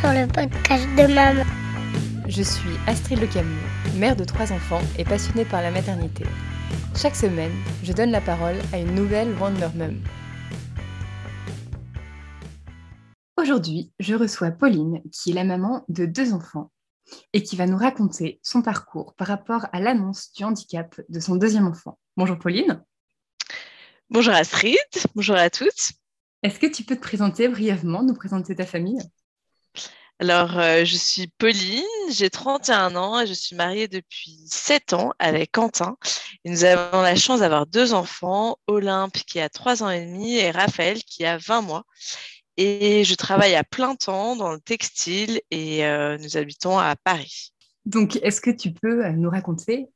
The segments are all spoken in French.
sur le podcast de maman. Je suis Astrid Le Camus, mère de trois enfants et passionnée par la maternité. Chaque semaine, je donne la parole à une nouvelle Wonder Mum. Aujourd'hui, je reçois Pauline, qui est la maman de deux enfants et qui va nous raconter son parcours par rapport à l'annonce du handicap de son deuxième enfant. Bonjour Pauline. Bonjour Astrid, bonjour à toutes. Est-ce que tu peux te présenter brièvement, nous présenter ta famille? Alors, euh, je suis Pauline, j'ai 31 ans et je suis mariée depuis 7 ans avec Quentin. Et nous avons la chance d'avoir deux enfants, Olympe qui a 3 ans et demi et Raphaël qui a 20 mois. Et je travaille à plein temps dans le textile et euh, nous habitons à Paris. Donc, est-ce que tu peux euh, nous raconter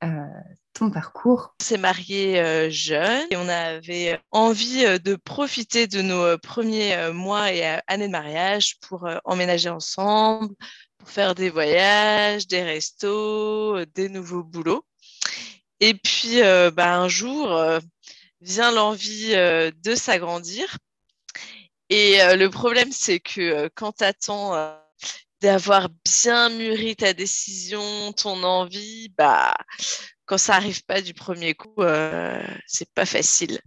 ton parcours? On s'est mariés euh, jeunes et on avait envie euh, de profiter de nos euh, premiers mois et années de mariage pour emménager ensemble, pour faire des voyages, des restos, des nouveaux boulots. Et puis, bah, un jour, vient l'envie de s'agrandir. Et le problème, c'est que quand tu attends d'avoir bien mûri ta décision, ton envie, bah, quand ça arrive pas du premier coup, euh, c'est pas facile.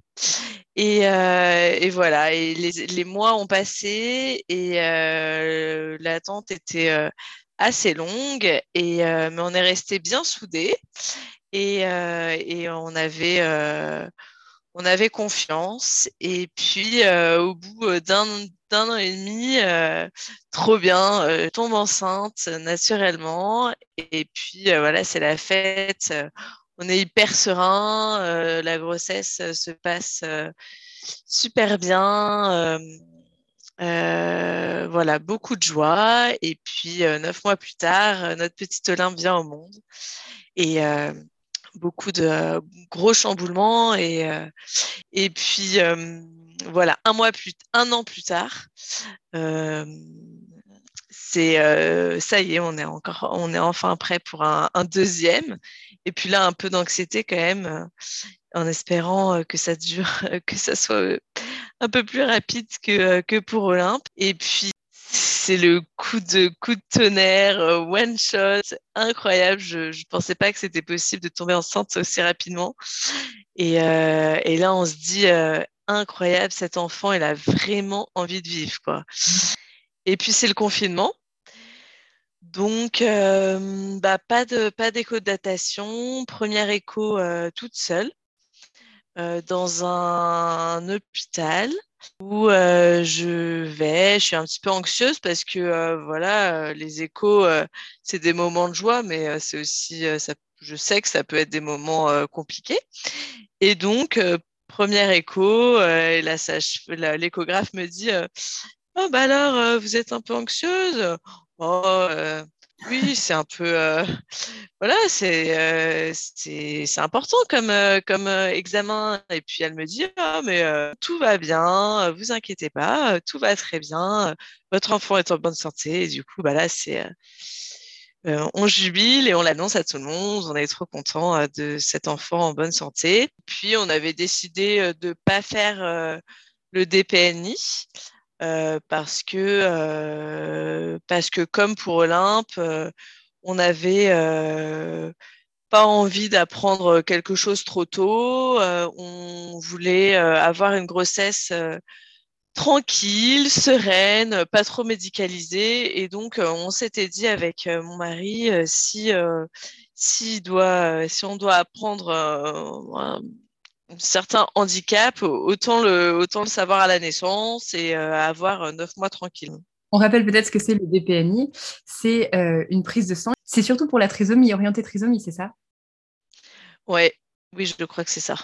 Et, euh, voilà, les, mois ont passé et euh, l'attente était euh, assez longue, et, mais on est resté bien soudés et, on avait confiance. Et puis, au bout d'un d'un an et demi, trop bien, tombe enceinte naturellement. Et puis, voilà, c'est la fête. on est hyper serein. la grossesse se passe super bien. voilà, beaucoup de joie. Et puis, neuf mois plus tard, notre petite Olympe vient au monde. Et beaucoup de gros chamboulements et, euh, et puis euh, voilà un mois plus un an plus tard euh, c'est ça y est on est encore on est enfin prêt pour un, deuxième et puis là un peu d'anxiété quand même en espérant que ça dure que ça soit un peu plus rapide que, que pour Olympe et puis c'est le coup de coup de tonnerre, euh, one shot, incroyable. Je ne pensais pas que c'était possible de tomber enceinte aussi rapidement. Et, euh, et là, on se dit euh, incroyable, cet enfant, il a vraiment envie de vivre, quoi. Et puis c'est le confinement. Donc, bah, pas d'écho de datation, première écho toute seule dans un hôpital où euh, je vais, je suis un petit peu anxieuse parce que euh, voilà, euh, les échos, c'est des moments de joie, mais c'est aussi, ça, je sais que ça peut être des moments compliqués. Et donc, première écho, et la l'échographe me dit, oh bah alors, vous êtes un peu anxieuse? Oh, oui, c'est un peu. Euh, voilà, c'est euh, c'est important comme, euh, comme examen. Et puis elle me dit Ah, mais tout va bien, vous inquiétez pas, tout va très bien, votre enfant est en bonne santé. Et du coup, bah là, c'est. On jubile et on l'annonce à tout le monde. On est trop content de cet enfant en bonne santé. Puis on avait décidé de ne pas faire le DPNI. Euh, parce que euh, parce que comme pour Olympe, euh, on n'avait pas envie d'apprendre quelque chose trop tôt. on voulait avoir une grossesse tranquille, sereine, pas trop médicalisée. Et donc, on s'était dit avec mon mari, si, si, doit, si on doit apprendre certains handicaps, autant le, autant le savoir à la naissance et euh, avoir euh, neuf mois tranquille. On rappelle peut-être ce que c'est le DPNI. C'est euh, une prise de sang. C'est surtout pour la trisomie, orientée trisomie, c'est ça? Ouais, oui, je crois que c'est ça.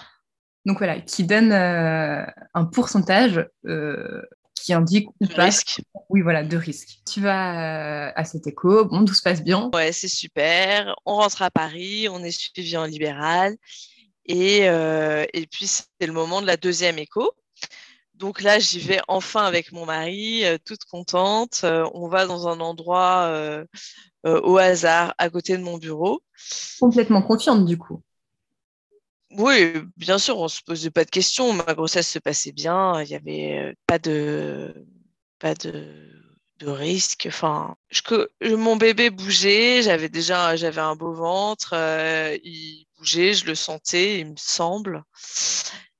Donc voilà, qui donne un pourcentage qui indique ou pas. Risque. Oui, voilà, de risque. Tu vas à cet écho, bon, tout se passe bien. Ouais, c'est super. On rentre à Paris, on est suivi en libéral. Et, euh, et puis, c'est le moment de la deuxième écho. Donc là, j'y vais enfin avec mon mari, euh, toute contente. Euh, on va dans un endroit au hasard à côté de mon bureau. Complètement confiante du coup. Oui, bien sûr, on se posait pas de questions. Ma grossesse se passait bien. Il n'y avait pas de, pas de de risque. Enfin, je, mon bébé bougeait, j'avais déjà j'avais un beau ventre, il bougeait, je le sentais, il me semble.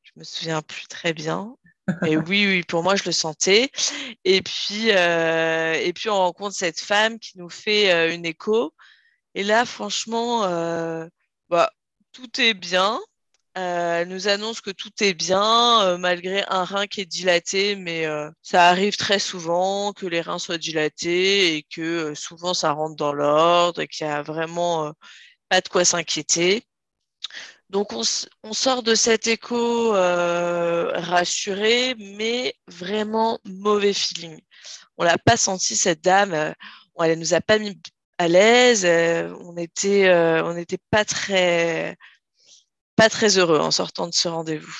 Je me souviens plus très bien. Et oui, oui, pour moi, je le sentais. Et puis, et puis on rencontre cette femme qui nous fait une écho. Et là, franchement, bah, tout est bien. Euh, elle nous annonce que tout est bien, euh, malgré un rein qui est dilaté, mais euh, ça arrive très souvent que les reins soient dilatés et que souvent ça rentre dans l'ordre et qu'il n'y a vraiment pas de quoi s'inquiéter. Donc on, sort de cet écho rassuré, mais vraiment mauvais feeling. On l'a pas senti cette dame, elle nous a pas mis à l'aise, on on n'était pas très pas très heureux en sortant de ce rendez-vous.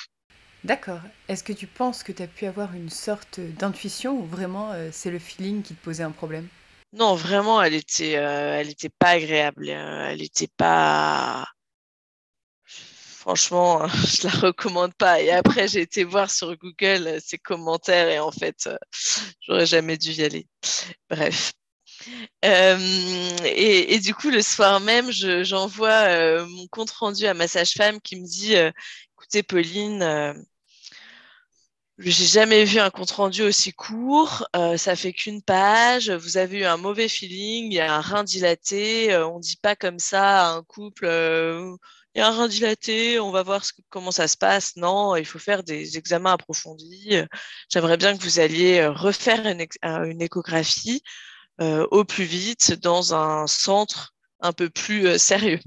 D'accord. Est-ce que tu penses que tu as pu avoir une sorte d'intuition ou vraiment euh, c'est le feeling qui te posait un problème? Non, vraiment, elle était, euh, elle était pas agréable. Euh, elle était pas. Franchement, je la recommande pas. Et après, j'ai été voir sur Google ses commentaires et en fait, j'aurais jamais dû y aller. Bref. Euh, et, du coup, le soir même, j'envoie euh, mon compte rendu à ma sage-femme qui me dit euh, Écoutez, Pauline, j'ai jamais vu un compte rendu aussi court. ça fait qu'une page. Vous avez eu un mauvais feeling. Il y a un rein dilaté. on dit pas comme ça à un couple. il y a un rein dilaté. On va voir comment ça se passe. Non, il faut faire des examens approfondis. J'aimerais bien que vous alliez refaire une échographie. Euh, au plus vite dans un centre un peu plus euh, sérieux.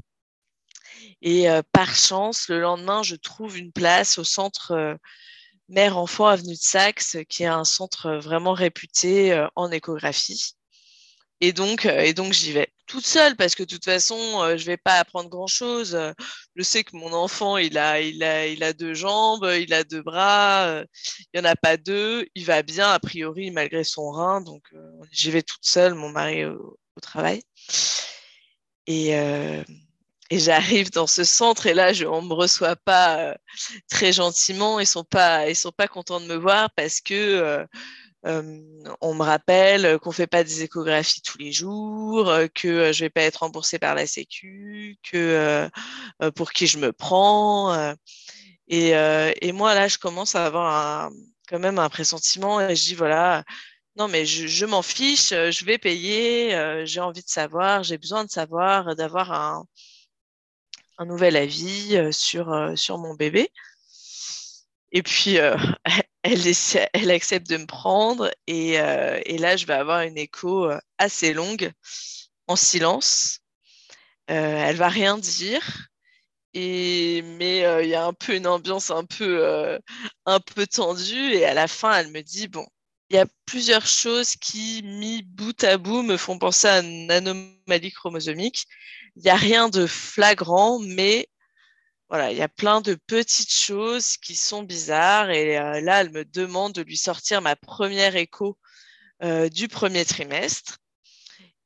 Et euh, par chance, le lendemain, je trouve une place au centre Mère-Enfant Avenue de Saxe, qui est un centre vraiment réputé en échographie. Et donc, et donc j'y vais toute seule parce que de toute façon, je vais pas apprendre grand chose. Je sais que mon enfant, il a, il a, il a deux jambes, il a deux bras, il y en a pas deux. Il va bien a priori malgré son rein, donc j'y vais toute seule, mon mari au, travail. Et, et j'arrive dans ce centre et là, je, on me reçoit pas très gentiment. Ils sont pas, ils sont pas contents de me voir parce que on me rappelle qu'on fait pas des échographies tous les jours, que je vais pas être remboursée par la Sécu, que pour qui je me prends. Et, moi là, je commence à avoir quand même un pressentiment et je dis voilà, non mais je, m'en fiche, je vais payer, j'ai envie de savoir, j'ai besoin de savoir, d'avoir un, nouvel avis sur, sur mon bébé. Et puis, elle, accepte de me prendre et, euh, et, là, je vais avoir une écho euh, assez longue, en silence. elle va rien dire, mais il y a un peu une ambiance un peu, un peu tendue. Et à la fin, elle me dit, bon, il y a plusieurs choses qui, mis bout à bout, me font penser à une anomalie chromosomique. Il n'y a rien de flagrant, mais voilà, il y a plein de petites choses qui sont bizarres. Et euh, là, elle me demande de lui sortir ma première écho euh, du premier trimestre.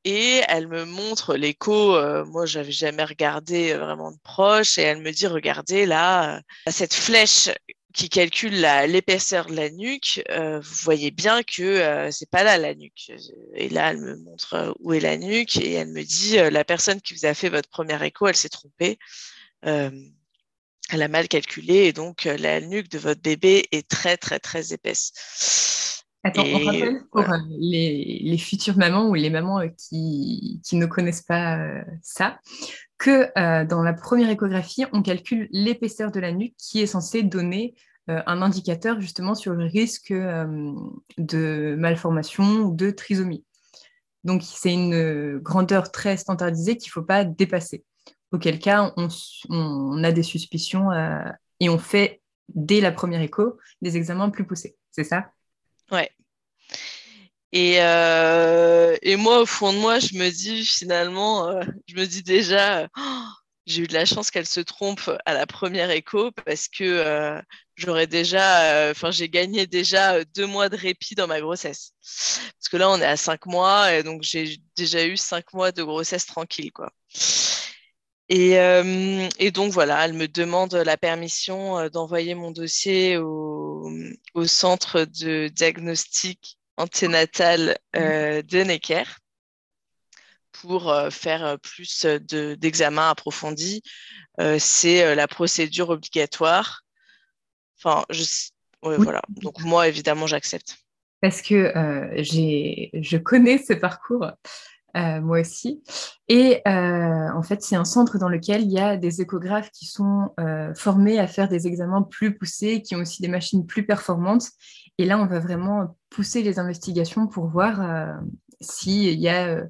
Et elle me montre l'écho. Euh, moi, j'avais jamais regardé vraiment de proche. Et elle me dit, regardez là, cette flèche qui calcule l'épaisseur de la nuque, vous voyez bien que c'est pas là la nuque. Et là, elle me montre où est la nuque et elle me dit la personne qui vous a fait votre première écho, elle s'est trompée elle a mal calculé et donc euh, la nuque de votre bébé est très très très épaisse. Attends, on rappelle pour euh, les, futures mamans ou les mamans euh, qui, ne connaissent pas ça, que dans la première échographie, on calcule l'épaisseur de la nuque qui est censée donner un indicateur justement sur le risque de malformation ou de trisomie. Donc c'est une grandeur très standardisée qu'il ne faut pas dépasser auquel cas on, a des suspicions euh, et on fait, dès la première écho, des examens plus poussés. C'est ça? Ouais. Et, euh, et, moi, au fond de moi, je me dis finalement, euh, je me dis déjà, oh, j'ai eu de la chance qu'elle se trompe à la première écho parce que j'aurais déjà, enfin, j'ai gagné déjà deux mois de répit dans ma grossesse. Parce que là, on est à cinq mois et donc j'ai déjà eu cinq mois de grossesse tranquille, quoi. Euh, et, donc voilà, elle me demande la permission d'envoyer mon dossier au, centre de diagnostic anténatale de Necker pour faire plus d'examens approfondis. C'est la procédure obligatoire. Enfin, je, voilà. Donc moi, évidemment, j'accepte. Parce que je connais ce parcours moi aussi. Et euh, en fait, c'est un centre dans lequel il y a des échographes qui sont euh, formés à faire des examens plus poussés, qui ont aussi des machines plus performantes. Et là, on va vraiment pousser les investigations pour voir s'il y a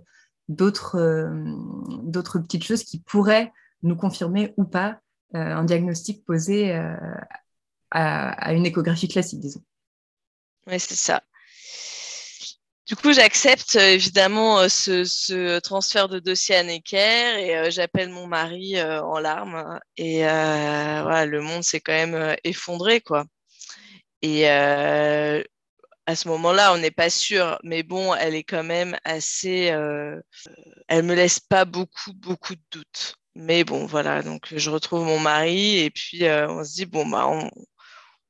d'autres petites choses qui pourraient nous confirmer ou pas un diagnostic posé à, à, une échographie classique, disons. Oui, c'est ça. Du coup, j'accepte euh, évidemment euh, ce, transfert de dossier à Necker et euh, j'appelle mon mari en larmes. Et voilà, le monde s'est quand même effondré, quoi. Et à ce moment-là, on n'est pas sûr, mais bon, elle est quand même assez. elle me laisse pas beaucoup, beaucoup de doutes. Mais bon, voilà, donc je retrouve mon mari et puis on se dit, bon, bah, on,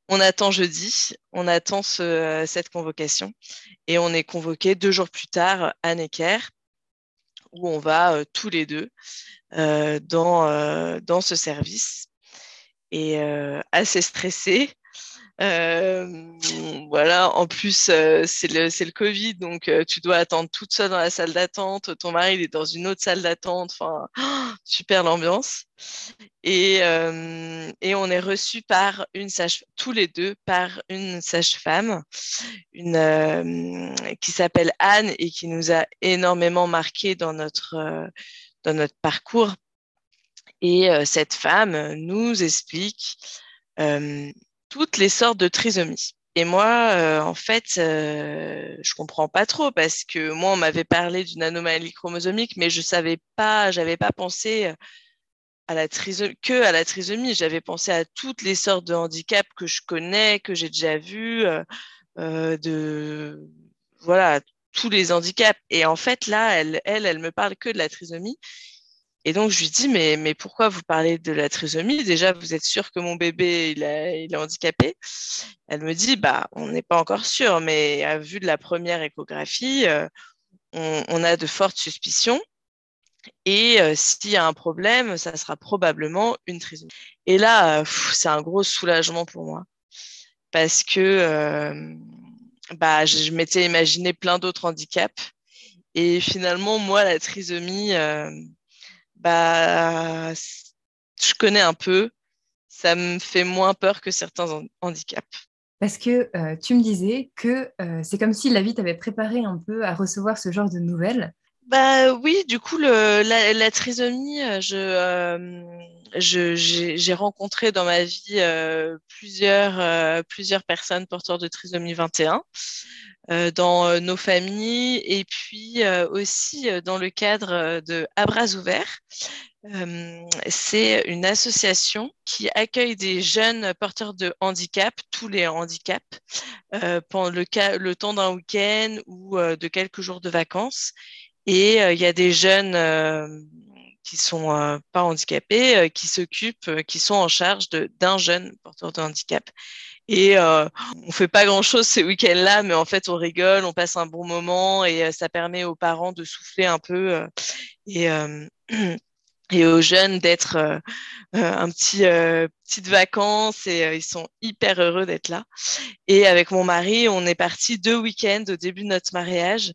on attend jeudi, on attend cette convocation et on est convoqué deux jours plus tard à Necker où on va euh, tous les deux euh, dans, euh, dans ce service. Et assez stressé voilà, en plus, euh, c'est le, Covid, donc euh, tu dois attendre toute seule dans la salle d'attente. Ton mari, il est dans une autre salle d'attente. Enfin, super l'ambiance. Et, et, on est reçu par une sage, tous les deux, par une sage-femme, une qui s'appelle Anne et qui nous a énormément marqué dans notre dans notre parcours. Et cette femme nous explique toutes les sortes de trisomie. Et moi, euh, en fait, euh, je comprends pas trop parce que moi, on m'avait parlé d'une anomalie chromosomique, mais je savais pas, j'avais pas pensé euh, à la trisomie, que à la trisomie. J'avais pensé à toutes les sortes de handicaps que je connais, que j'ai déjà vus, de voilà tous les handicaps. Et en fait, là, elle, elle, elle me parle que de la trisomie. Et donc, je lui dis, mais, mais pourquoi vous parlez de la trisomie? Déjà, vous êtes sûr que mon bébé, il, est handicapé? Elle me dit, bah, on n'est pas encore sûr, mais à vue de la première échographie, euh, on, a de fortes suspicions. Et euh, s'il y a un problème, ça sera probablement une trisomie. Et là, c'est un gros soulagement pour moi. Parce que euh, bah, je, je m'étais imaginé plein d'autres handicaps. Et finalement, moi, la trisomie bah, je connais un peu. Ça me fait moins peur que certains handicaps. Parce que euh, tu me disais que euh, c'est comme si la vie t'avait préparé un peu à recevoir ce genre de nouvelles. Bah oui, du coup, le, la, trisomie, euh, je, j'ai rencontré dans ma vie plusieurs, plusieurs personnes porteurs de trisomie 21 dans nos familles et puis aussi dans le cadre de À bras ouverts. c'est une association qui accueille des jeunes porteurs de handicap, tous les handicaps, pendant le, temps d'un week-end ou de quelques jours de vacances. Et il y a des jeunes qui sont pas handicapés, qui s'occupent, qui sont en charge d'un jeune porteur de handicap. Et euh, on fait pas grand-chose ces week-ends-là, mais en fait, on rigole, on passe un bon moment et euh, ça permet aux parents de souffler un peu euh, et, euh, et aux jeunes d'être un petit petite vacances et ils sont hyper heureux d'être là. Et avec mon mari, on est parti deux week-ends au début de notre mariage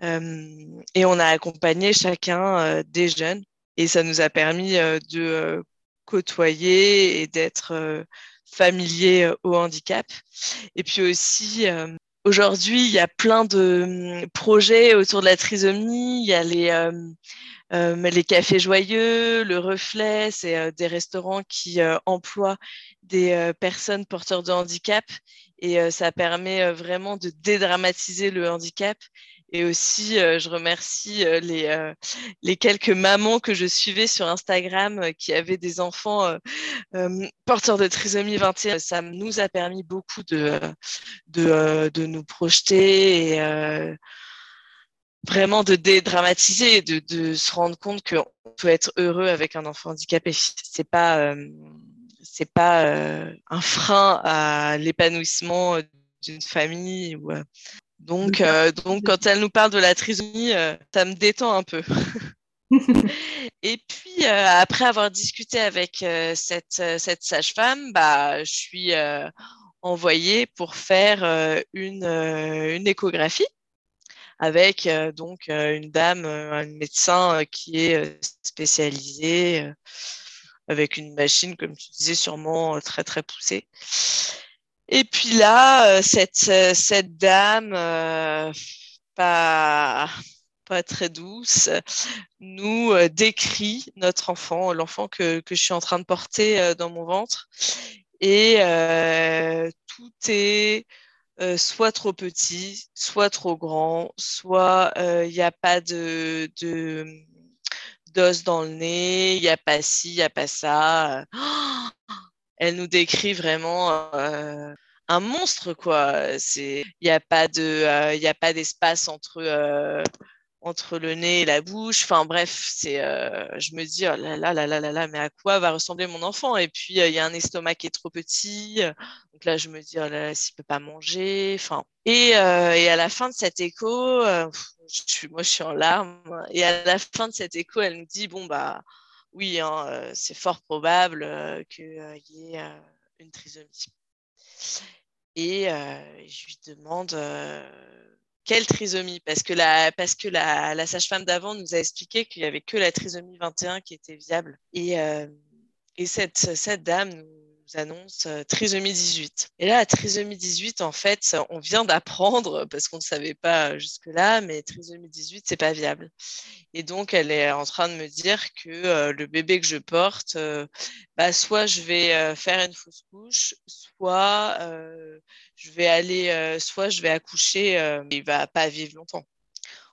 et on a accompagné chacun des jeunes et ça nous a permis de côtoyer et d'être familier euh, au handicap. Et puis aussi, euh, aujourd'hui, il y a plein de hum, projets autour de la trisomie. Il y a les, euh, les cafés joyeux, le reflet, c'est des restaurants qui emploient des personnes porteurs de handicap et ça permet vraiment de dédramatiser le handicap et aussi, euh, je remercie euh, les, euh, les quelques mamans que je suivais sur Instagram qui avaient des enfants porteurs de trisomie 21. Ça nous a permis beaucoup de, de, nous projeter et vraiment de dédramatiser et de, de se rendre compte qu'on peut être heureux avec un enfant handicapé. C'est pas, c'est pas un frein à l'épanouissement d'une famille ou Donc, donc quand elle nous parle de la trisomie, ça me détend un peu. et puis, après avoir discuté avec cette, cette sage-femme, bah, je suis envoyée pour faire une, une échographie avec donc une dame, un médecin qui est spécialisé avec une machine, comme tu disais, sûrement très très poussée. Et puis là, cette, cette dame, pas, pas très douce, nous décrit notre enfant, l'enfant que, je suis en train de porter dans mon ventre. Et tout est euh, soit trop petit, soit trop grand, soit il euh, n'y a pas de, d'os dans le nez, il n'y a pas ci, il n'y a pas ça. elle nous décrit vraiment euh, un monstre, quoi. Il n'y a pas de, a pas d'espace entre entre le nez et la bouche. Enfin bref, c'est, euh, je me dis, oh là là là là là mais à quoi va ressembler mon enfant? Et puis, euh, il y a un estomac qui est trop petit. Donc là, je me dis, oh là s'il peut pas manger. Enfin, et, euh, et, à la fin de cet écho, je suis, moi, je suis en larmes. Et à la fin de cet écho, elle nous dit, bon, bah oui, hein, c'est fort probable qu'il y ait une trisomie. Et je lui demande quelle trisomie? Parce que la, sage-femme d'avant nous a expliqué qu'il n'y avait que la trisomie 21 qui était viable. Et, euh, et cette, dame annonce euh, trisomie 18. Et là, la trisomie 18, en fait, on vient d'apprendre, parce qu'on ne savait pas jusque-là, mais trisomie 18, c'est pas viable. Et donc, elle est en train de me dire que euh, le bébé que je porte, euh, bah, soit je vais faire une fausse couche, soit je vais aller, soit je vais accoucher, il va pas vivre longtemps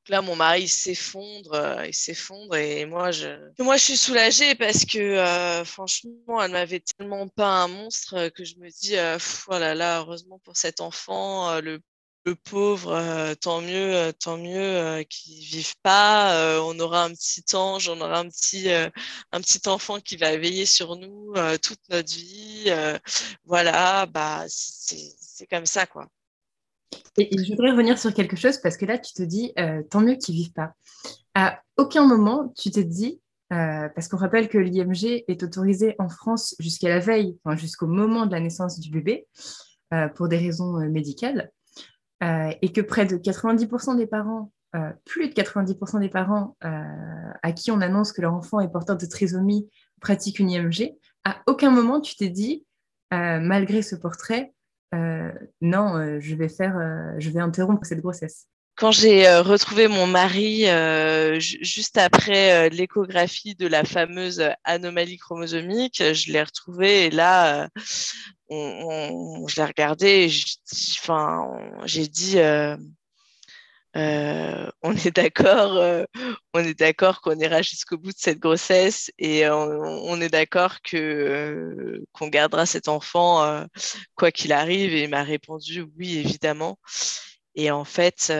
là, mon mari s'effondre, euh, il s'effondre et moi, je, moi, je suis soulagée parce que euh, franchement, elle m'avait tellement pas un monstre que je me dis, euh, oh là là, heureusement pour cet enfant, le, le, pauvre, tant mieux, tant mieux qu'il vive pas. on aura un petit ange, on aura un petit, un petit enfant qui va veiller sur nous toute notre vie. voilà, bah c'est comme ça, quoi. Et, je voudrais revenir sur quelque chose parce que là, tu te dis, euh, tant mieux qu'ils vivent pas. À aucun moment, tu t'es dit, euh, parce qu'on rappelle que l'IMG est autorisé en France jusqu'à la veille, enfin, jusqu'au moment de la naissance du bébé, euh, pour des raisons médicales, et que près de 90% des parents, plus de 90% des parents à qui on annonce que leur enfant est porteur de trisomie pratiquent une IMG, à aucun moment tu t'es dit, malgré ce portrait, euh, non, euh, je vais faire, euh, je vais interrompre cette grossesse. Quand j'ai retrouvé mon mari juste après l'échographie de la fameuse anomalie chromosomique, je l'ai retrouvé et là, on, je l'ai regardé et j'ai dit, euh, on est d'accord, euh, on est d'accord qu'on ira jusqu'au bout de cette grossesse et on, est d'accord que euh, qu'on gardera cet enfant quoi qu'il arrive. Et il m'a répondu oui, évidemment. Et en fait,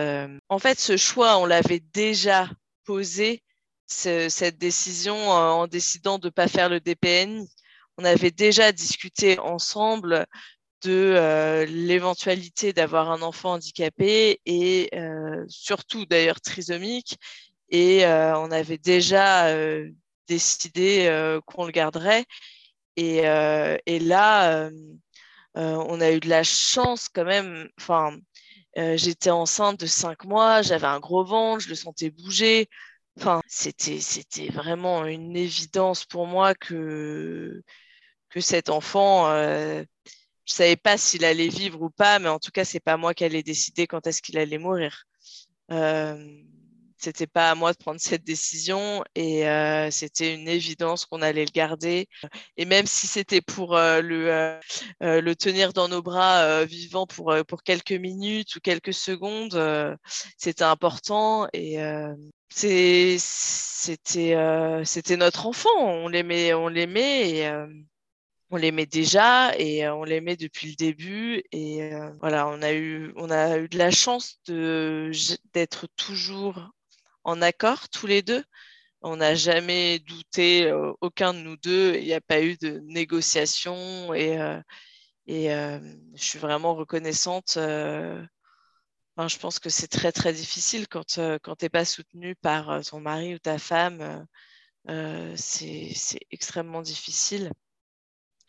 en fait, ce choix, on l'avait déjà posé cette décision en décidant de ne pas faire le DPN. On avait déjà discuté ensemble de euh, l'éventualité d'avoir un enfant handicapé et euh, surtout d'ailleurs trisomique. Et euh, on avait déjà décidé qu'on le garderait. Et, et là, on a eu de la chance quand même. Enfin, j'étais enceinte de cinq mois, j'avais un gros ventre, je le sentais bouger. Enfin, c'était, c'était vraiment une évidence pour moi que, que cet enfant, je savais pas s'il allait vivre ou pas, mais en tout cas, c'est pas moi qui allais décider quand est-ce qu'il allait mourir. Euh, c'était pas à moi de prendre cette décision et euh, c'était une évidence qu'on allait le garder. Et même si c'était pour euh, le, euh, le tenir dans nos bras vivant pour, pour quelques minutes ou quelques secondes, c'était important et c'était c'était notre enfant. On l'aimait, on l'aimait et on l'aimait déjà et euh, on l'aimait depuis le début et euh, voilà on a eu on a eu de la chance d'être toujours en accord tous les deux on n'a jamais douté euh, aucun de nous deux il n'y a pas eu de négociation et et je suis vraiment reconnaissante je pense que c'est très très difficile quand, quand tu n'es pas soutenu par ton mari ou ta femme. c'est extrêmement difficile.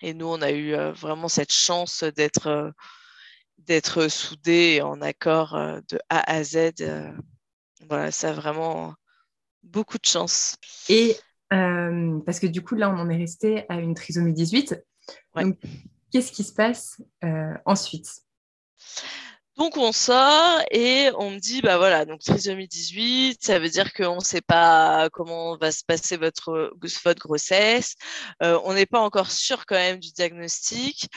Et nous, on a eu vraiment cette chance d'être d'être soudés en accord de A à Z. voilà, ça a vraiment beaucoup de chance. Et parce que du coup, là, on en est resté à une trisomie 18. qu'est-ce qui se passe ensuite? Donc on sort et on me dit bah voilà donc trisomie 18 ça veut dire qu'on ne sait pas comment va se passer votre votre grossesse. Euh, on n'est pas encore sûr quand même du diagnostic.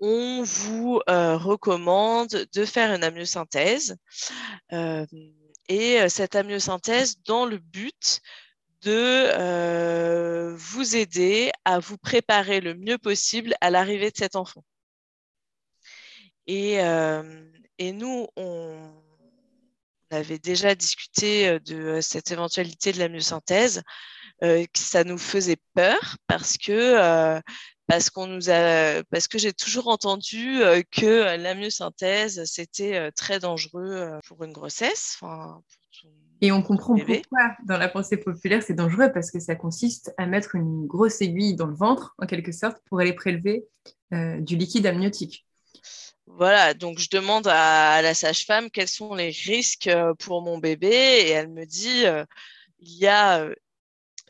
On vous euh, recommande de faire une amniosynthèse euh, et cette amniosynthèse dans le but de vous aider à vous préparer le mieux possible à l'arrivée de cet enfant. Et, et nous, on avait déjà discuté euh, de euh, cette éventualité de la myosynthèse, euh, ça nous faisait peur parce que parce qu'on nous a parce que j'ai toujours entendu que la myosynthèse c'était très dangereux pour une grossesse. et on comprend pourquoi dans la pensée populaire c'est dangereux parce que ça consiste à mettre une grosse aiguille dans le ventre en quelque sorte pour aller prélever du liquide amniotique. Voilà, donc je demande à, la sage-femme quels sont les risques euh, pour mon bébé et elle me dit euh, il y a, euh,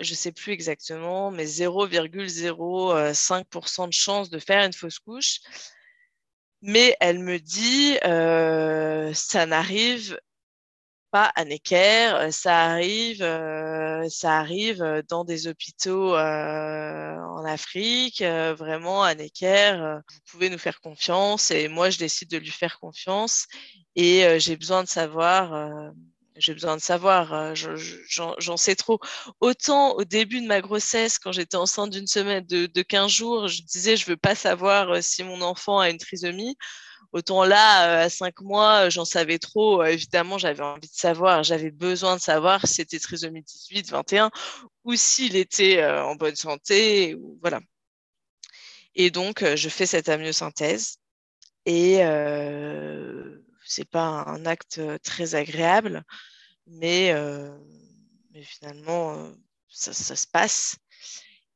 je ne sais plus exactement, mais 0,05% de chance de faire une fausse couche. Mais elle me dit ça n'arrive pas à Necker, euh, ça arrive, euh, ça arrive euh, dans des hôpitaux en Afrique, vraiment à Necker. vous pouvez nous faire confiance et moi je décide de lui faire confiance et j'ai besoin de savoir. j'ai besoin de savoir, j'en sais trop. Autant au début de ma grossesse, quand j'étais enceinte d'une semaine, de, de 15 jours, je disais je veux pas savoir si mon enfant a une trisomie. Autant là, euh, à cinq mois, euh, j'en savais trop. Euh, évidemment, j'avais envie de savoir, j'avais besoin de savoir si c'était trisomie 18, 21 ou s'il était en bonne santé. Voilà. Et donc, je fais cette amniosynthèse. Et euh, c'est pas un acte très agréable, mais, finalement, ça, se passe.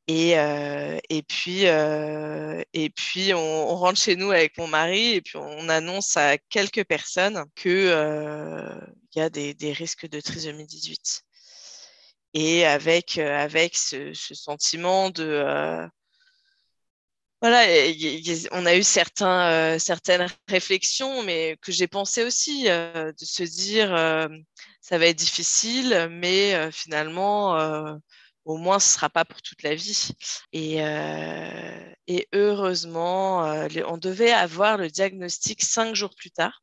Et, euh, et, puis, euh, et puis on, rentre chez nous avec mon mari et puis on annonce à quelques personnes qu'il euh, y a des, risques de trisomie 18. Et avec, avec ce, ce sentiment de... voilà, on a eu certains, certaines réflexions, mais que j'ai pensé aussi, de se dire, ça va être difficile, mais finalement au moins ce ne sera pas pour toute la vie. Et, euh, heureusement, euh, on devait avoir le diagnostic cinq jours plus tard.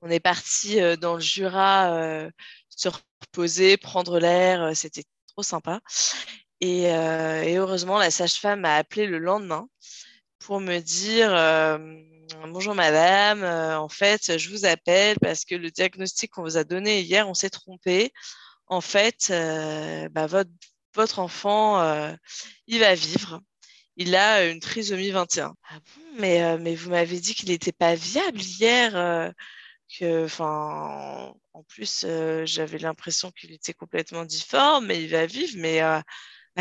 On est parti euh, dans le Jura se reposer, prendre l'air, c'était trop sympa. Et, et heureusement, la sage-femme m'a appelé le lendemain pour me dire Bonjour madame, en fait, je vous appelle parce que le diagnostic qu'on vous a donné hier, on s'est trompé en fait, euh, bah, votre, enfant, euh, il va vivre. Il a une trisomie 21. Ah mais, euh, mais vous m'avez dit qu'il n'était pas viable hier. en plus, j'avais l'impression qu'il était complètement difforme, mais il va vivre. Mais à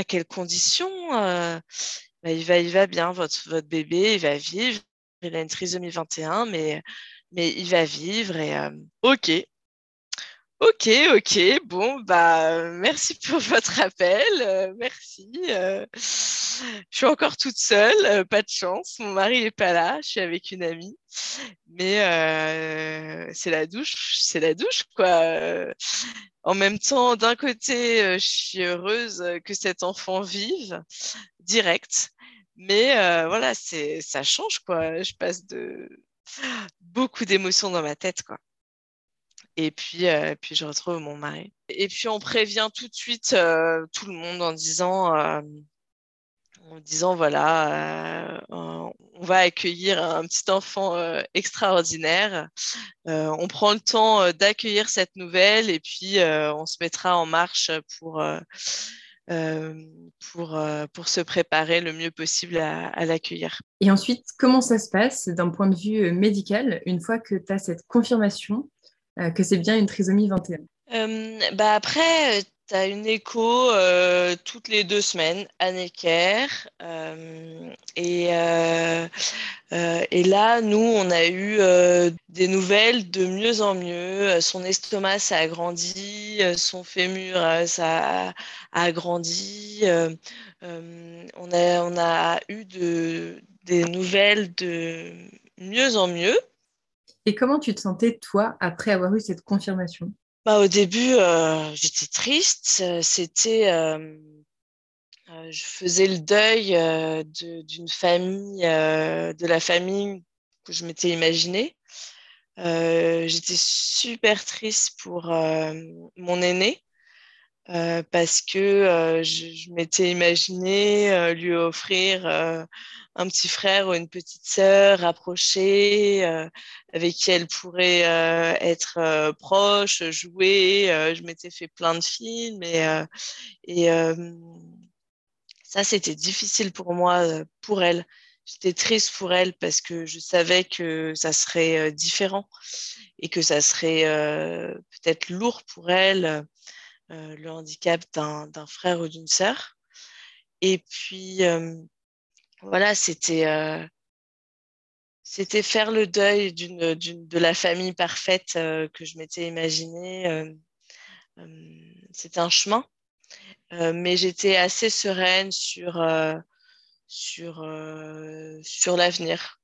quelles conditions bah, il, va, il va bien, votre, votre bébé, il va vivre. Il a une trisomie 21, mais, mais il va vivre. Et ok, Ok, ok. Bon, bah, merci pour votre appel. Euh, merci. Euh, je suis encore toute seule, euh, pas de chance. Mon mari n'est pas là. Je suis avec une amie. Mais c'est la douche, c'est la douche, quoi. en même temps, d'un côté, je suis heureuse que cet enfant vive direct. Mais voilà, c'est, ça change, quoi. Je passe de beaucoup d'émotions dans ma tête, quoi. Et puis, euh, puis je retrouve mon mari. Et puis on prévient tout de suite euh, tout le monde en disant, euh, en disant voilà, on va accueillir un petit enfant extraordinaire. on prend le temps d'accueillir cette nouvelle et puis on se mettra en marche pour pour, pour se préparer le mieux possible à, à l'accueillir. Et ensuite, comment ça se passe d'un point de vue médical une fois que tu as cette confirmation que c'est bien une trisomie 21 bah Après, tu as une écho euh, toutes les deux semaines à Necker. Euh, et, euh, là, nous, on a eu des nouvelles de mieux en mieux. Son estomac, ça a grandi. Son fémur, ça a, agrandi. on, a, on a eu de, des nouvelles de mieux en mieux. Et comment tu te sentais, toi, après avoir eu cette confirmation? Bah, au début, euh, j'étais triste. C'était, euh, euh, je faisais le deuil d'une famille, de la famille que je m'étais imaginée. j'étais super triste pour mon aîné parce que je, m'étais imaginé lui offrir un petit frère ou une petite sœur rapprochée avec qui elle pourrait être proche, jouer. je m'étais fait plein de films et, et ça, c'était difficile pour moi, pour elle. J'étais triste pour elle parce que je savais que ça serait différent et que ça serait peut-être lourd pour elle euh, le handicap d'un frère ou d'une sœur. Et puis, euh, voilà, c'était euh, c'était faire le deuil d'une, de la famille parfaite que je m'étais imaginée. c'était un chemin, mais j'étais assez sereine sur, sur, sur l'avenir.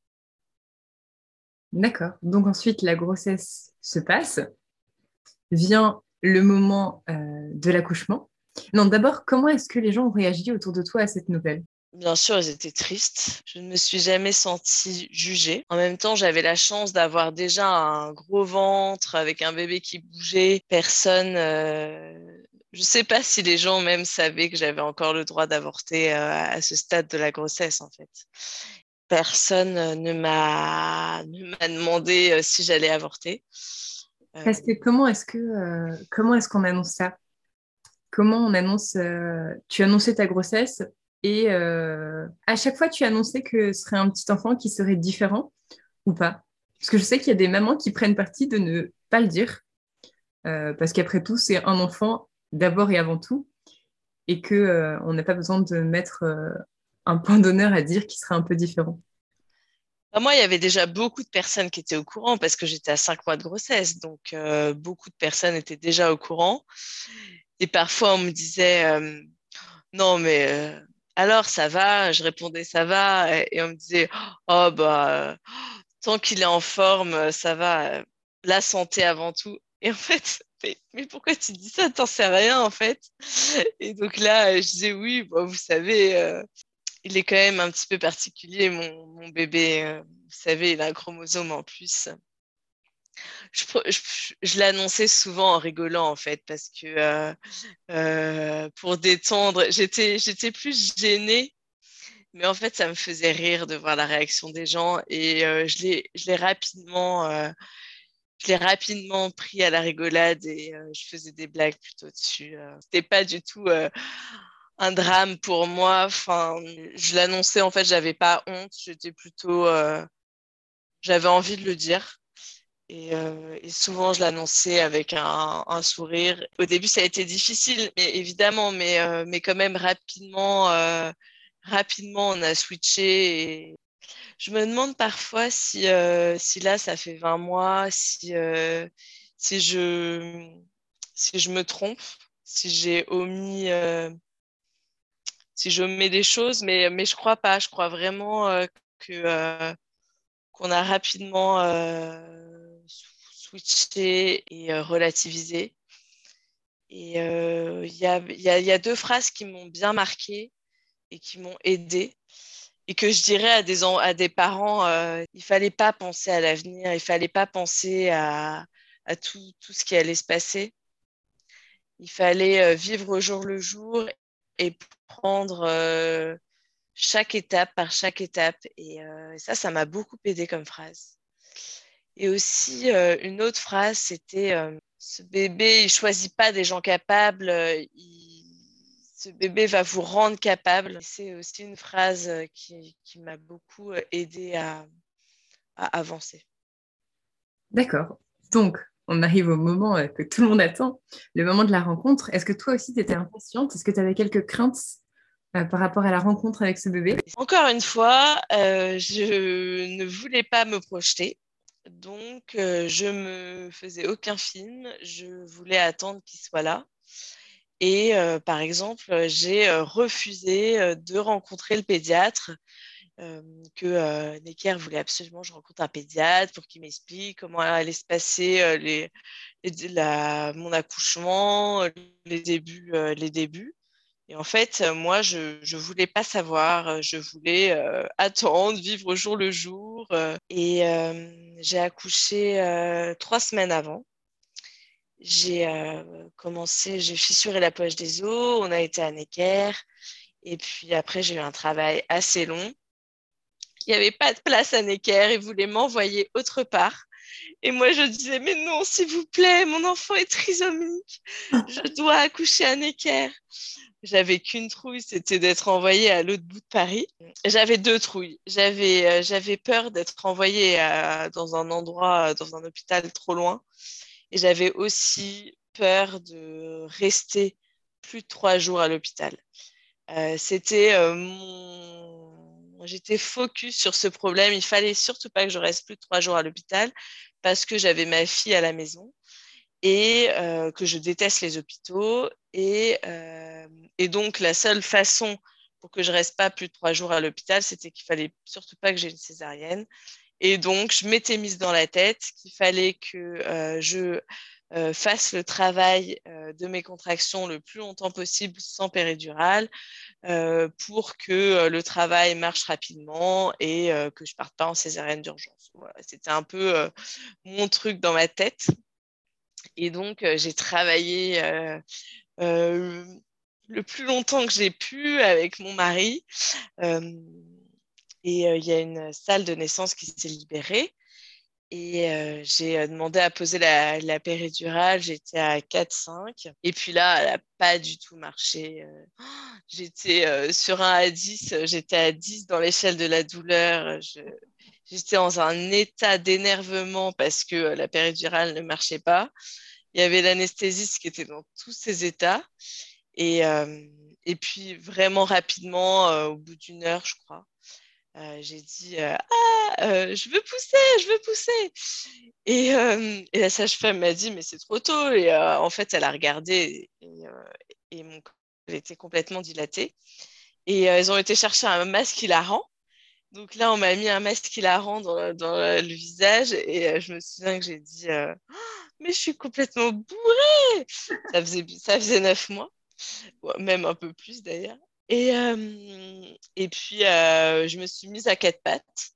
D'accord. Donc ensuite, la grossesse se passe. Vient le moment euh, de l'accouchement. Non, d'abord, comment est-ce que les gens ont réagi autour de toi à cette nouvelle? Bien sûr, ils étaient tristes. Je ne me suis jamais sentie jugée. En même temps, j'avais la chance d'avoir déjà un gros ventre avec un bébé qui bougeait. Personne. Euh, je ne sais pas si les gens même savaient que j'avais encore le droit d'avorter euh, à ce stade de la grossesse, en fait. Personne ne m'a demandé si j'allais avorter. Parce que comment est-ce que euh, comment est-ce qu'on annonce ça? Comment on annonce euh, Tu annonçais ta grossesse et euh, à chaque fois tu annonçais que ce serait un petit enfant qui serait différent ou pas? Parce que je sais qu'il y a des mamans qui prennent parti de ne pas le dire parce qu'après tout c'est un enfant d'abord et avant tout et que on n'a pas besoin de mettre un point d'honneur à dire qu'il sera un peu différent. Bah, moi, il y avait déjà beaucoup de personnes qui étaient au courant parce que j'étais à cinq mois de grossesse. Donc, euh, beaucoup de personnes étaient déjà au courant. Et parfois, on me disait, euh, non, mais euh, alors, ça va Je répondais, ça va. Et, on me disait, oh, bah, tant qu'il est en forme, ça va. La santé avant tout. Et en fait, mais, pourquoi tu dis ça? T'en sais rien, en fait. Et donc là, je disais, oui, bah, vous savez, il est quand même un petit peu particulier, mon, bébé. Euh, vous savez, il a un chromosome en plus. Je, l'annonçais souvent en rigolant, en fait, parce que euh, euh, pour détendre, j'étais, plus gênée, mais en fait, ça me faisait rire de voir la réaction des gens et je, l'ai, je l'ai rapidement. je rapidement pris à la rigolade et je faisais des blagues plutôt dessus. C'était pas du tout un drame pour moi. Enfin, je l'annonçais, en fait, j'avais pas honte. J'étais plutôt. Euh, j'avais envie de le dire. Euh, et, souvent, je l'annonçais avec un, sourire. Au début, ça a été difficile, évidemment, mais, euh, mais quand même rapidement, rapidement, on a switché. Je me demande parfois si, si là, ça fait 20 mois, si, si, je, si je me trompe, si j'ai omis si je mets des choses, mais, mais je crois pas. Je crois vraiment euh, que euh, qu'on a rapidement euh, switché et relativisé. Et il y a, y, y, a, deux phrases qui m'ont bien marqué et qui m'ont aidé et que je dirais à des, à des parents, il fallait pas penser à l'avenir, il fallait pas penser à, à tout, tout, ce qui allait se passer. Il fallait vivre au jour le jour et prendre euh, chaque étape par chaque étape. Et euh, ça, ça m'a beaucoup aidé comme phrase. Et aussi, euh, une autre phrase, c'était ce bébé, il choisit pas des gens capables, ce bébé va vous rendre capable. C'est aussi une phrase qui, m'a beaucoup aidé à, à avancer. D'accord. Donc, on arrive au moment que tout le monde attend, le moment de la rencontre. Est-ce que toi aussi, tu étais impatiente? Est-ce que tu avais quelques craintes euh, par rapport à la rencontre avec ce bébé? Encore une fois, euh, je ne voulais pas me projeter. Donc, euh, je me faisais aucun film. Je voulais attendre qu'il soit là. Et par exemple, j'ai refusé de rencontrer le pédiatre, que Necker voulait absolument que je rencontre un pédiatre pour qu'il m'explique comment allait se passer mon accouchement, les débuts. les débuts. Et en fait, moi, je ne voulais pas savoir, je voulais attendre, vivre au jour le jour. et j'ai accouché trois semaines avant. J'ai commencé, j'ai fissuré la poche des os, on a été à Necker. Et puis après, j'ai eu un travail assez long. Il n'y avait pas de place à Necker, ils voulaient m'envoyer autre part. Et moi, je disais, mais non, s'il vous plaît, mon enfant est trisomique, je dois accoucher à Necker. J'avais qu'une trouille, c'était d'être envoyée à l'autre bout de Paris. J'avais deux trouilles. J'avais, euh, peur d'être envoyée dans un endroit, dans un hôpital trop loin. Et j'avais aussi peur de rester plus de trois jours à l'hôpital. Euh, c'était euh, mon... J'étais focus sur ce problème. Il fallait surtout pas que je reste plus de trois jours à l'hôpital parce que j'avais ma fille à la maison et que je déteste les hôpitaux. Et, et, donc, la seule façon pour que je reste pas plus de trois jours à l'hôpital, c'était qu'il fallait surtout pas que j'ai une césarienne. Et donc, je m'étais mise dans la tête qu'il fallait que je fasse le travail de mes contractions le plus longtemps possible sans péridurale pour que le travail marche rapidement et que je parte pas en césarienne d'urgence. C'était un peu mon truc dans ma tête. Et donc, euh, j'ai travaillé euh, euh, le plus longtemps que j'ai pu avec mon mari. et il y a une salle de naissance qui s'est libérée. Et j'ai demandé à poser la, péridurale, j'étais à 4-5. Et puis là, elle n'a pas du tout marché. j'étais sur un à 10, j'étais à 10 dans l'échelle de la douleur. j'étais dans un état d'énervement parce que la péridurale ne marchait pas il y avait l'anesthésiste qui était dans tous ses états. Et, euh, et puis, vraiment rapidement, euh, au bout d'une heure, je crois, euh, j'ai dit Ah, je veux pousser, je veux pousser. Et, la sage-femme m'a dit Mais c'est trop tôt. Et en fait, elle a regardé et, mon corps était complètement dilaté. Et ils ont été chercher un masque hilarant. Donc là, on m'a mis un masque hilarant dans, le visage et je me souviens que j'ai dit mais je suis complètement bourrée. Ça faisait, ça faisait neuf mois, même un peu plus d'ailleurs. Et, euh, et puis, euh, je me suis mise à quatre pattes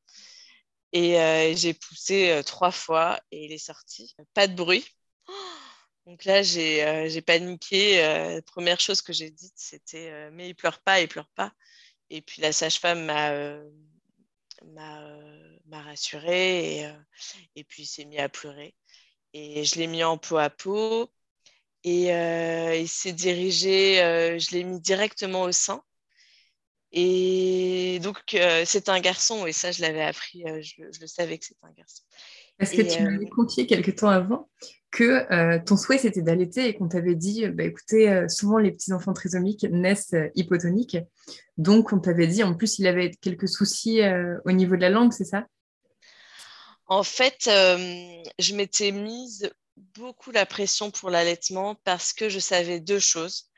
et euh, j'ai poussé trois fois et il est sorti. Pas de bruit. Donc là, j'ai paniqué. première chose que j'ai dite, c'était Mais il pleure pas, il pleure pas. Et puis la sage-femme m'a rassurée et, et puis s'est mis à pleurer. Et je l'ai mis en peau à peau. Et euh, il s'est dirigé, euh, je l'ai mis directement au sein. Et donc, euh, c'est un garçon, et ça, je l'avais appris, je, le savais que c'était un garçon. Est-ce que tu m'avais confié quelque temps avant que ton souhait, c'était d'allaiter et qu'on t'avait dit, bah, écoutez, souvent les petits-enfants trisomiques naissent hypotoniques. Donc, on t'avait dit, en plus, il avait quelques soucis au niveau de la langue, c'est ça? En fait, euh, je m'étais mise beaucoup la pression pour l'allaitement parce que je savais deux choses.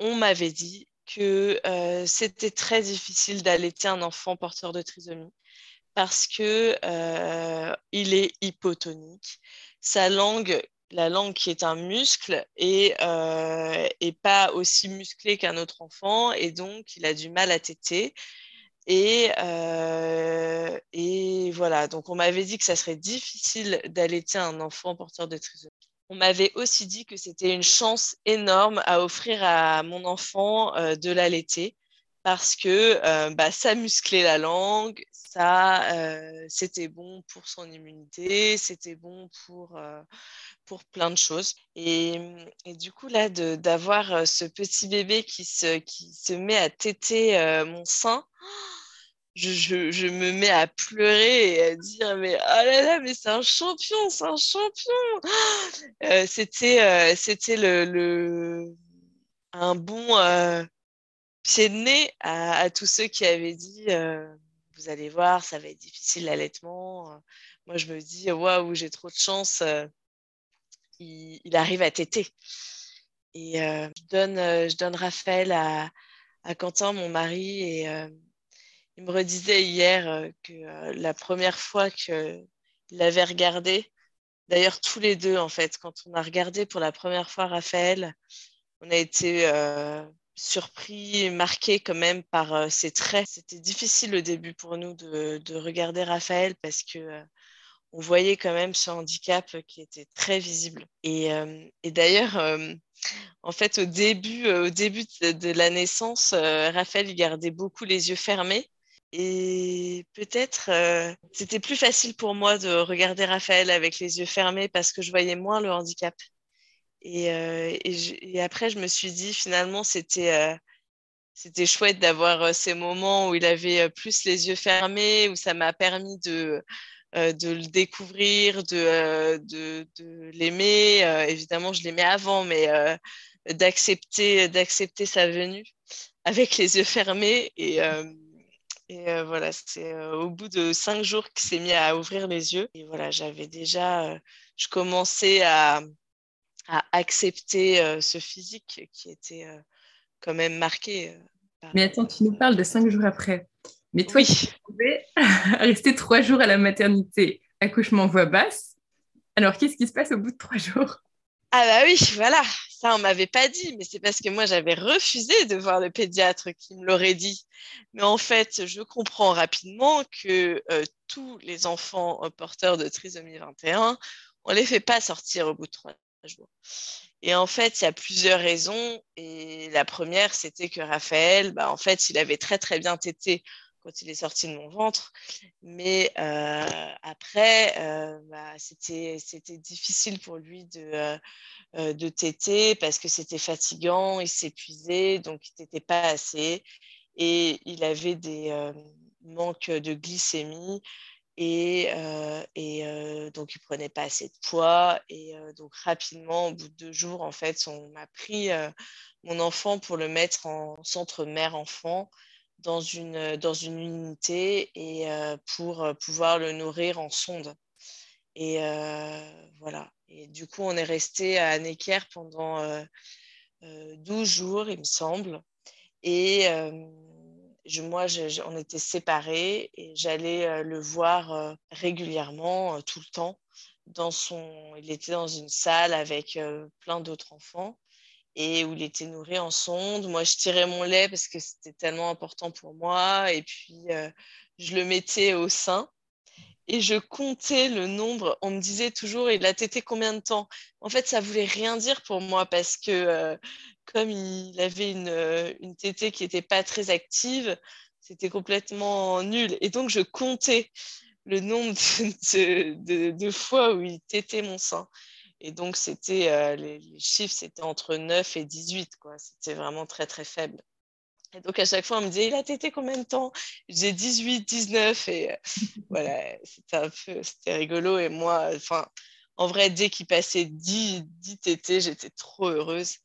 on m'avait dit que euh, c'était très difficile d'allaiter un enfant porteur de trisomie parce que euh, il est hypotonique. Sa langue, la langue qui est un muscle, est, pas aussi musclée qu'un autre enfant et donc il a du mal à téter. Et, euh, et voilà, donc on m'avait dit que ça serait difficile d'allaiter un enfant porteur de trisomie. On m'avait aussi dit que c'était une chance énorme à offrir à mon enfant euh, de l'allaiter parce que euh, bah, ça musclait la langue, ça, c'était bon pour son immunité, c'était bon pour, pour plein de choses. Et, et du coup, là, d'avoir ce petit bébé qui se, qui se met à téter mon sein, je, je, je, me mets à pleurer et à dire mais oh là là mais c'est un champion c'est un champion c'était c'était le, le, un bon pied de nez à, tous ceux qui avaient dit euh, vous allez voir, ça va être difficile l'allaitement. Moi, je me dis waouh, j'ai trop de chance. Euh, il, arrive à téter. Et euh, je, donne, je donne Raphaël à, à Quentin, mon mari, et il me redisait hier que la première fois qu'il l'avait regardé, d'ailleurs tous les deux en fait, quand on a regardé pour la première fois Raphaël, on a été surpris, marqué quand même par euh, ses traits. C'était difficile au début pour nous de, regarder Raphaël parce que euh, on voyait quand même ce handicap qui était très visible. Et, euh, d'ailleurs, en fait, au début, au début de, la naissance, Raphaël gardait beaucoup les yeux fermés. Et peut-être c'était plus facile pour moi de regarder Raphaël avec les yeux fermés parce que je voyais moins le handicap. Euh, et, après, je me suis dit, finalement, c'était euh, c'était chouette d'avoir euh, ces moments où il avait plus les yeux fermés, où ça m'a permis de, de le découvrir, de, de, l'aimer. évidemment, je l'aimais avant, mais d'accepter d'accepter sa venue avec les yeux fermés. Et, et voilà, c'est au bout de cinq jours qu'il s'est mis à ouvrir les yeux. Et voilà, j'avais déjà, je commençais à à accepter ce physique qui était quand même marqué. Mais attends, tu nous parles de cinq jours après. Mais toi, tu pouvais rester trois jours à la maternité, accouchement voix basse. Alors, qu'est-ce qui se passe au bout de trois jours? Ah bah oui, voilà, ça on m'avait pas dit, mais c'est parce que moi j'avais refusé de voir le pédiatre qui me l'aurait dit. Mais en fait, je comprends rapidement que tous les enfants porteurs de trisomie 21, on les fait pas sortir au bout de trois et en fait, il y a plusieurs raisons. Et la première, c'était que Raphaël, bah, en fait, il avait très, très bien tété quand il est sorti de mon ventre. Mais euh, après, euh, bah, c'était difficile pour lui de, euh, de téter parce que c'était fatigant, il s'épuisait, donc il n'était pas assez. Et il avait des manques de glycémie et, euh, et euh, donc il prenait pas assez de poids et euh, donc rapidement au bout de deux jours en fait on m'a pris mon enfant pour le mettre en centre mère enfant dans une dans une unité et pour pouvoir le nourrir en sonde. Et voilà. Et du coup on est resté à Necker pendant 12 jours il me semble. Et moi, on était séparés et j'allais euh, le voir euh, régulièrement, euh, tout le temps. Dans son, il était dans une salle avec plein d'autres enfants et où il était nourri en sonde. Moi, je tirais mon lait parce que c'était tellement important pour moi et puis je le mettais au sein et je comptais le nombre. On me disait toujours, il a tété combien de temps? En fait, ça voulait rien dire pour moi parce que comme il avait une, euh, une qui n'était pas très active, c'était complètement nul. Et donc, je comptais le nombre de, fois où il tétait mon sein. Et donc, c'était euh, les, chiffres, c'était entre 9 et 18. Quoi. C'était vraiment très, très faible. Et donc, à chaque fois, on me disait, il a tété combien de temps? J'ai 18, 19. Et euh, voilà, c'était un peu, c'était rigolo. Et moi, enfin, en vrai, dès qu'il passait 10, 10 tétés, j'étais trop heureuse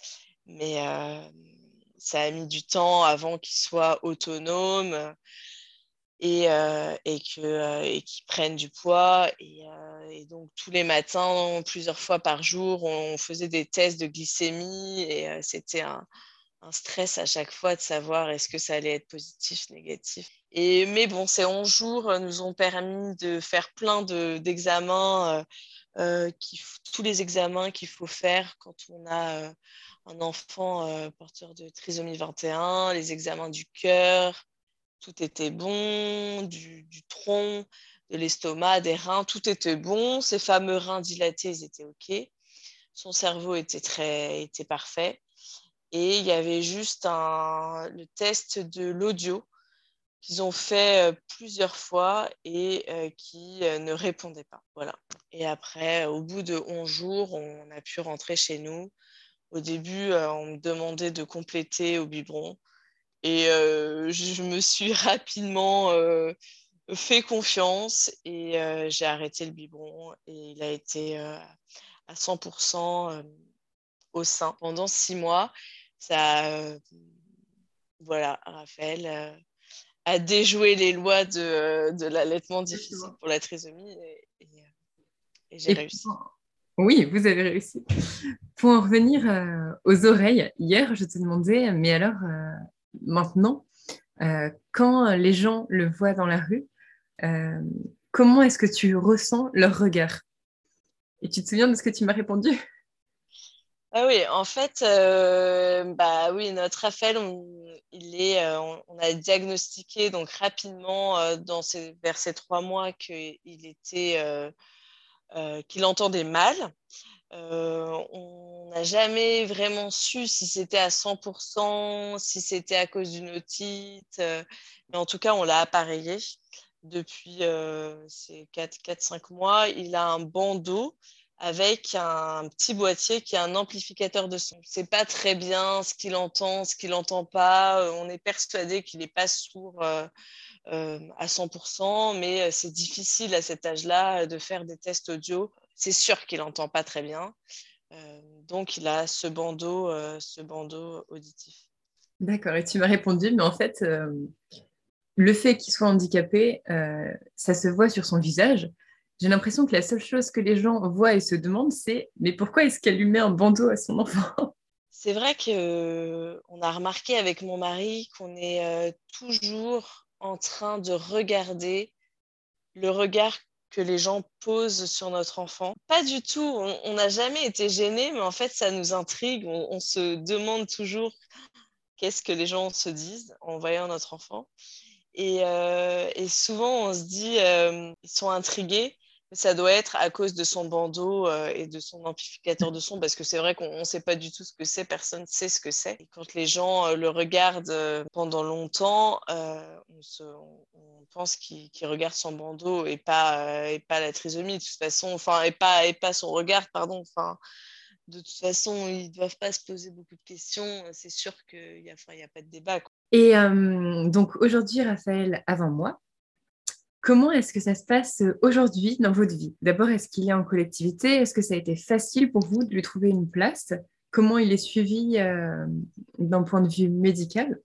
mais euh, ça a mis du temps avant qu'il soit autonome et, euh, et qu'ils euh, prennent du poids. Et, donc, tous les matins, plusieurs fois par jour, on faisait des tests de glycémie et c'était un, stress à chaque fois de savoir est-ce que ça allait être positif, négatif. Et, mais bon, ces 11 jours nous ont permis de faire plein d'examens, tous les examens qu'il faut faire quand on a un enfant euh, porteur de trisomie 21, les examens du cœur, tout était bon, du, tronc, de l'estomac, des reins, tout était bon. Ces fameux reins dilatés, étaient OK. Son cerveau était, très, parfait. Et il y avait juste un, le test de l'audio qu'ils ont fait plusieurs fois et qui ne répondait pas. Voilà. Et après, au bout de 11 jours, on a pu rentrer chez nous. Au début, on me demandait de compléter au biberon. Et je me suis rapidement fait confiance et j'ai arrêté le biberon. Et il a été à 100% au sein pendant six mois. Ça, voilà, Raphaël à déjouer les lois de, de l'allaitement difficile pour la trisomie et, j'ai réussi. Oui, vous avez réussi. Pour en revenir euh, aux oreilles, hier, je te demandais, mais alors euh, maintenant, euh, quand les gens le voient dans la rue, comment est-ce que tu ressens leur regard? Et tu te souviens de ce que tu m'as répondu? Ah oui, en fait, euh, bah oui, notre Raphaël, on, il est, euh, on, a diagnostiqué donc rapidement euh, dans ces, vers ces trois mois qu'il était, qu'il entendait mal. On n'a jamais vraiment su si c'était à 100%, si c'était à cause d'une otite, mais en tout cas, on l'a appareillé depuis ces 4-5 mois. Il a un bandeau avec un petit boîtier qui est un amplificateur de son. C'est pas très bien ce qu'il entend, ce qu'il n'entend pas. Euh, on est persuadé qu'il n'est pas sourd euh, euh, à 100%, mais c'est difficile à cet âge-là de faire des tests audio. C'est sûr qu'il n'entend pas très bien. donc, il a ce bandeau, ce bandeau auditif. D'accord, et tu m'as répondu, mais en fait, le fait qu'il soit handicapé, ça se voit sur son visage j'ai l'impression que la seule chose que les gens voient et se demandent, c'est mais pourquoi est-ce qu'elle lui met un bandeau à son enfant? C'est vrai qu'on euh, a remarqué avec mon mari qu'on est euh, toujours en train de regarder le regard que les gens posent sur notre enfant. Pas du tout, on n'a jamais été gênés, mais en fait, ça nous intrigue. On, se demande toujours qu'est-ce que les gens se disent en voyant notre enfant. Et, euh, et souvent, on se dit, ils sont intrigués ça doit être à cause de son bandeau euh, et de son amplificateur de son, parce que c'est vrai qu'on ne sait pas du tout ce que c'est, personne ne sait ce que c'est. Quand les gens euh, le regardent euh, pendant longtemps, on, pense qu'il regarde son bandeau et pas, et pas la trisomie, de toute façon, enfin, et pas, et pas son regard, pardon. Enfin, de toute façon, ils ne doivent pas se poser beaucoup de questions. C'est sûr qu'il n'y a, a, pas de débat. Et donc aujourd'hui, Raphaël, avant moi, Comment est-ce que ça se passe euh, aujourd'hui dans votre vie? D'abord, est-ce qu'il est en collectivité? Est-ce que ça a été facile pour vous de lui trouver une place? Comment il est suivi euh, d'un point de vue médical?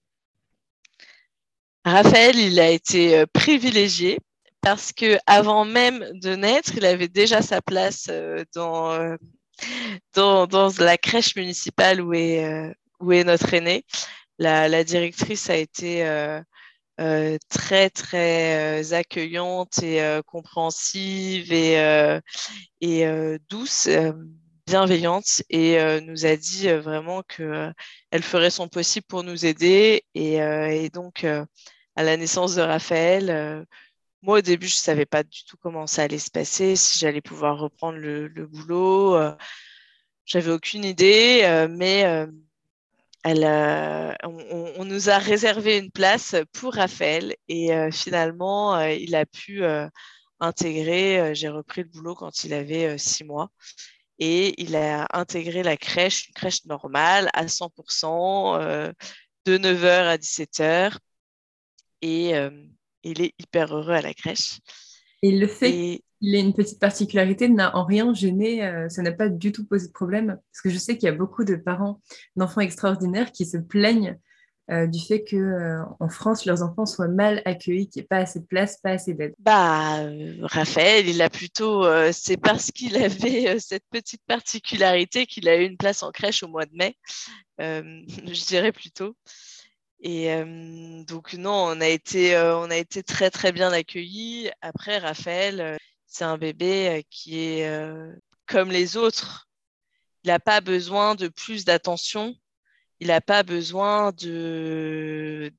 Raphaël, il a été euh, privilégié parce que avant même de naître, il avait déjà sa place dans, dans, la crèche municipale où est, où est notre aîné. La, la directrice a été euh, très très euh, accueillante et euh, compréhensive et, et douce, bienveillante et nous a dit vraiment qu'elle ferait son possible pour nous aider et, et donc à la naissance de Raphaël. moi, au début, je ne savais pas du tout comment ça allait se passer, si j'allais pouvoir reprendre le, le boulot. J'avais aucune idée, mais euh, on, nous a réservé une place pour Raphaël et euh, finalement, euh, il a pu intégrer, j'ai repris le boulot quand il avait six mois et il a intégré la crèche, une crèche normale à 100%, de 9h à 17h et il est hyper heureux à la crèche. Et le fait il a une petite particularité, n'a en rien gêné, euh, ça n'a pas du tout posé de problème, parce que je sais qu'il y a beaucoup de parents d'enfants extraordinaires qui se plaignent euh, du fait que euh, en France leurs enfants soient mal accueillis, qu'il n'y ait pas assez de place, pas assez d'aide. Bah, Raphaël, il a plutôt, c'est parce qu'il avait cette petite particularité qu'il a eu une place en crèche au mois de mai, je dirais plutôt. Et donc non, on a été, on a été très très bien accueillis. Après, Raphaël, c'est un bébé qui est comme les autres. Il n'a pas besoin de plus d'attention. Il n'a pas besoin d'une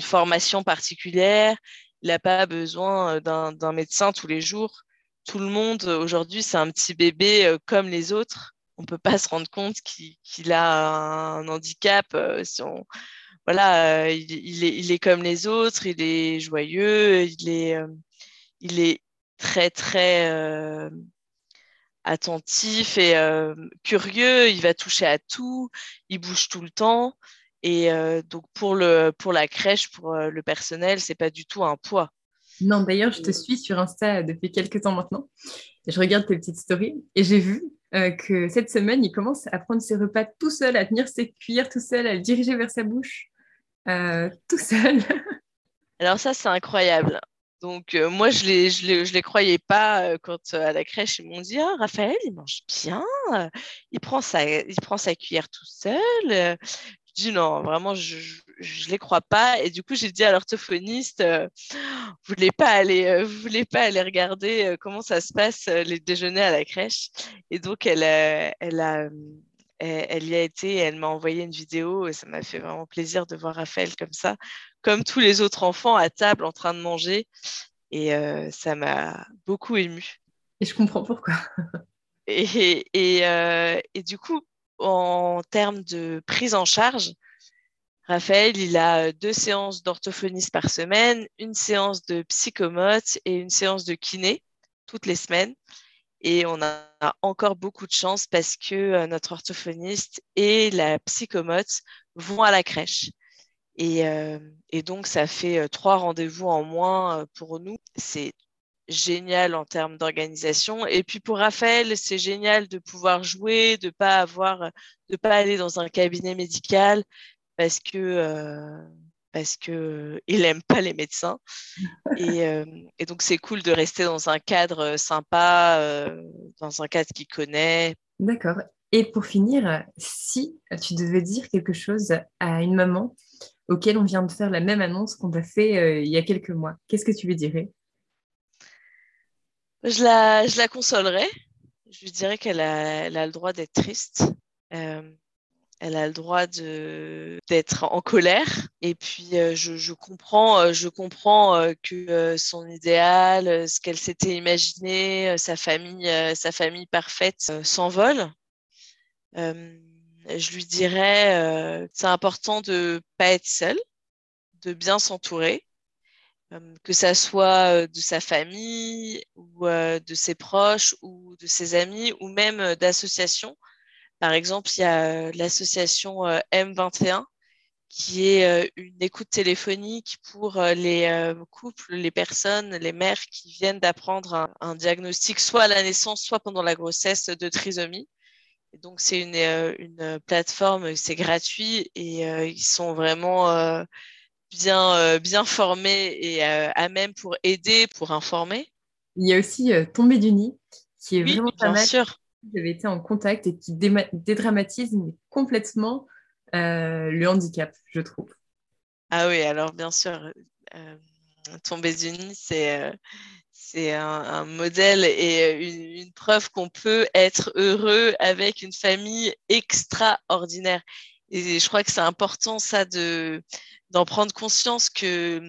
formation particulière. Il n'a pas besoin d'un médecin tous les jours. Tout le monde, aujourd'hui, c'est un petit bébé comme les autres. on peut pas se rendre compte qu'il a un handicap. si on, voilà, il, est, il, est, comme les autres, il est joyeux, il est, il est très très attentif et curieux. Il va toucher à tout, il bouge tout le temps. Et donc pour le pour la crèche, pour le personnel, c'est pas du tout un poids. Non, d'ailleurs, je te suis sur Insta depuis quelques temps maintenant. Je regarde tes petites stories et j'ai vu que cette semaine, il commence à prendre ses repas tout seul, à tenir ses cuillères tout seul, à le diriger vers sa bouche tout seul. Alors ça, c'est incroyable. Donc moi, je ne je les, je les croyais pas quand à la crèche, ils m'ont dit ah, Raphaël, il mange bien, il, prend sa, il prend sa cuillère tout seul je dis non, vraiment, je ne les crois pas. Et du coup, j'ai dit à l'orthophoniste, euh, vous voulez pas euh, voulez pas aller regarder euh, comment ça se passe les déjeuners à la crèche? Et donc, elle, elle a, elle, y a été, elle m'a envoyé une vidéo et ça m'a fait vraiment plaisir de voir Raphaël comme ça, comme tous les autres enfants à table en train de manger. Et ça m'a beaucoup ému. Et je comprends pourquoi. et, et, et du coup, en termes de prise en charge, Raphaël, il a deux séances d'orthophonisme par semaine, une séance de psychomote et une séance de kiné toutes les semaines. Et on a encore beaucoup de chance parce que euh, notre orthophoniste et la psychomote vont à la crèche. Et, euh, et donc, ça fait euh, trois rendez-vous en moins pour nous. C'est génial en termes d'organisation. Et puis pour Raphaël, c'est génial de pouvoir jouer, de pas pas aller dans un cabinet médical parce que parce que il aime pas les médecins. Et, euh, et donc c'est cool de rester dans un cadre sympa, euh, dans un cadre qu'il connaît. D'accord. Et pour finir, si tu devais dire quelque chose à une maman auquel on vient de faire la même annonce qu'on t'a fait il y a quelques mois, qu'est-ce que tu lui dirais? Je la, je la consolerais. Je lui dirais qu'elle a, elle a le droit d'être triste. Euh, elle a le droit d'être en colère. Et puis euh, je, comprends, euh, je comprends que son idéal, ce qu'elle s'était imaginé, sa famille, sa famille parfaite s'envole. je lui dirais, c'est important de pas être seule, de bien s'entourer que ça soit de sa famille ou de ses proches ou de ses amis ou même d'associations. Par exemple, il y a l'association M21 qui est une écoute téléphonique pour les couples, les personnes, les mères qui viennent d'apprendre un, diagnostic soit à la naissance, soit pendant la grossesse de trisomie. Et donc, c'est une, une, plateforme, c'est gratuit et ils sont vraiment bien, euh, bien formés et euh, à même pour aider, pour informer. Il y a aussi euh, Tomber du nid, qui est vraiment pas mal. Sûr. J'avais été en contact et qui dédramatise complètement le handicap, je trouve. Ah oui, alors bien sûr, du nid, c'est c'est un, modèle et une preuve qu'on peut être heureux avec une famille extraordinaire. Et je crois que c'est important ça de d'en prendre conscience que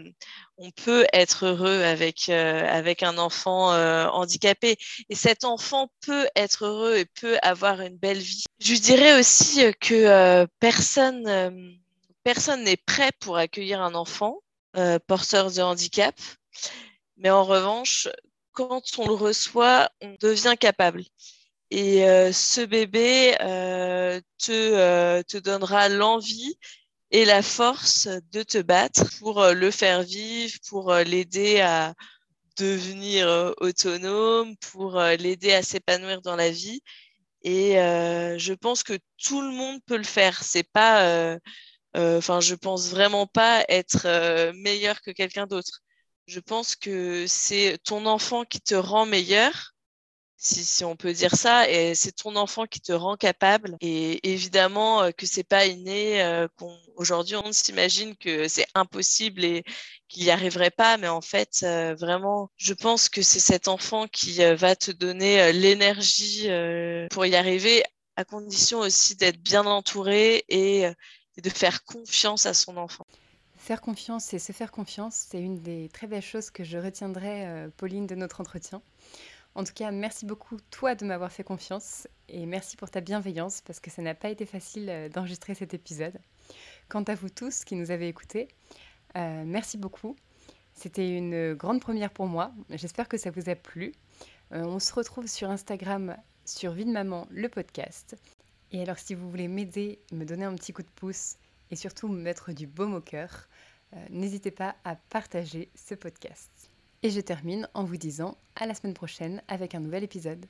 on peut être heureux avec euh, avec un enfant euh, handicapé et cet enfant peut être heureux et peut avoir une belle vie. Je dirais aussi que euh, personne hum, personne n'est prêt pour accueillir un enfant porteur de handicap, mais en revanche, quand on le reçoit, on devient capable. Et ce bébé te, te donnera l'envie et la force de te battre pour le faire vivre, pour l'aider à devenir autonome, pour l'aider à s'épanouir dans la vie. Et je pense que tout le monde peut le faire. C'est pas, je pense vraiment pas être meilleur que quelqu'un d'autre. Je pense que c'est ton enfant qui te rend meilleur si, on peut dire ça, et c'est ton enfant qui te rend capable. Et évidemment euh, que c'est pas inné. Euh, aujourd'hui, on s'imagine que c'est impossible et qu'il n'y arriverait pas, mais en fait, euh, vraiment, je pense que c'est cet enfant qui va te donner l'énergie pour y arriver, à condition aussi d'être bien entouré et de faire confiance à son enfant. Faire confiance et se faire confiance, c'est une des très belles choses que je retiendrai, Pauline, de notre entretien. En tout cas, merci beaucoup toi de m'avoir fait confiance et merci pour ta bienveillance parce que ça n'a pas été facile euh, d'enregistrer cet épisode. Quant à vous tous qui nous avez écoutés, euh, merci beaucoup. C'était une grande première pour moi. J'espère que ça vous a plu. Euh, on se retrouve sur Instagram sur Vie Maman, le podcast. Et alors, si vous voulez m'aider, me donner un petit coup de pouce et surtout me mettre du baume au cœur, n'hésitez pas à partager ce podcast. Et je termine en vous disant à la semaine prochaine avec un nouvel épisode.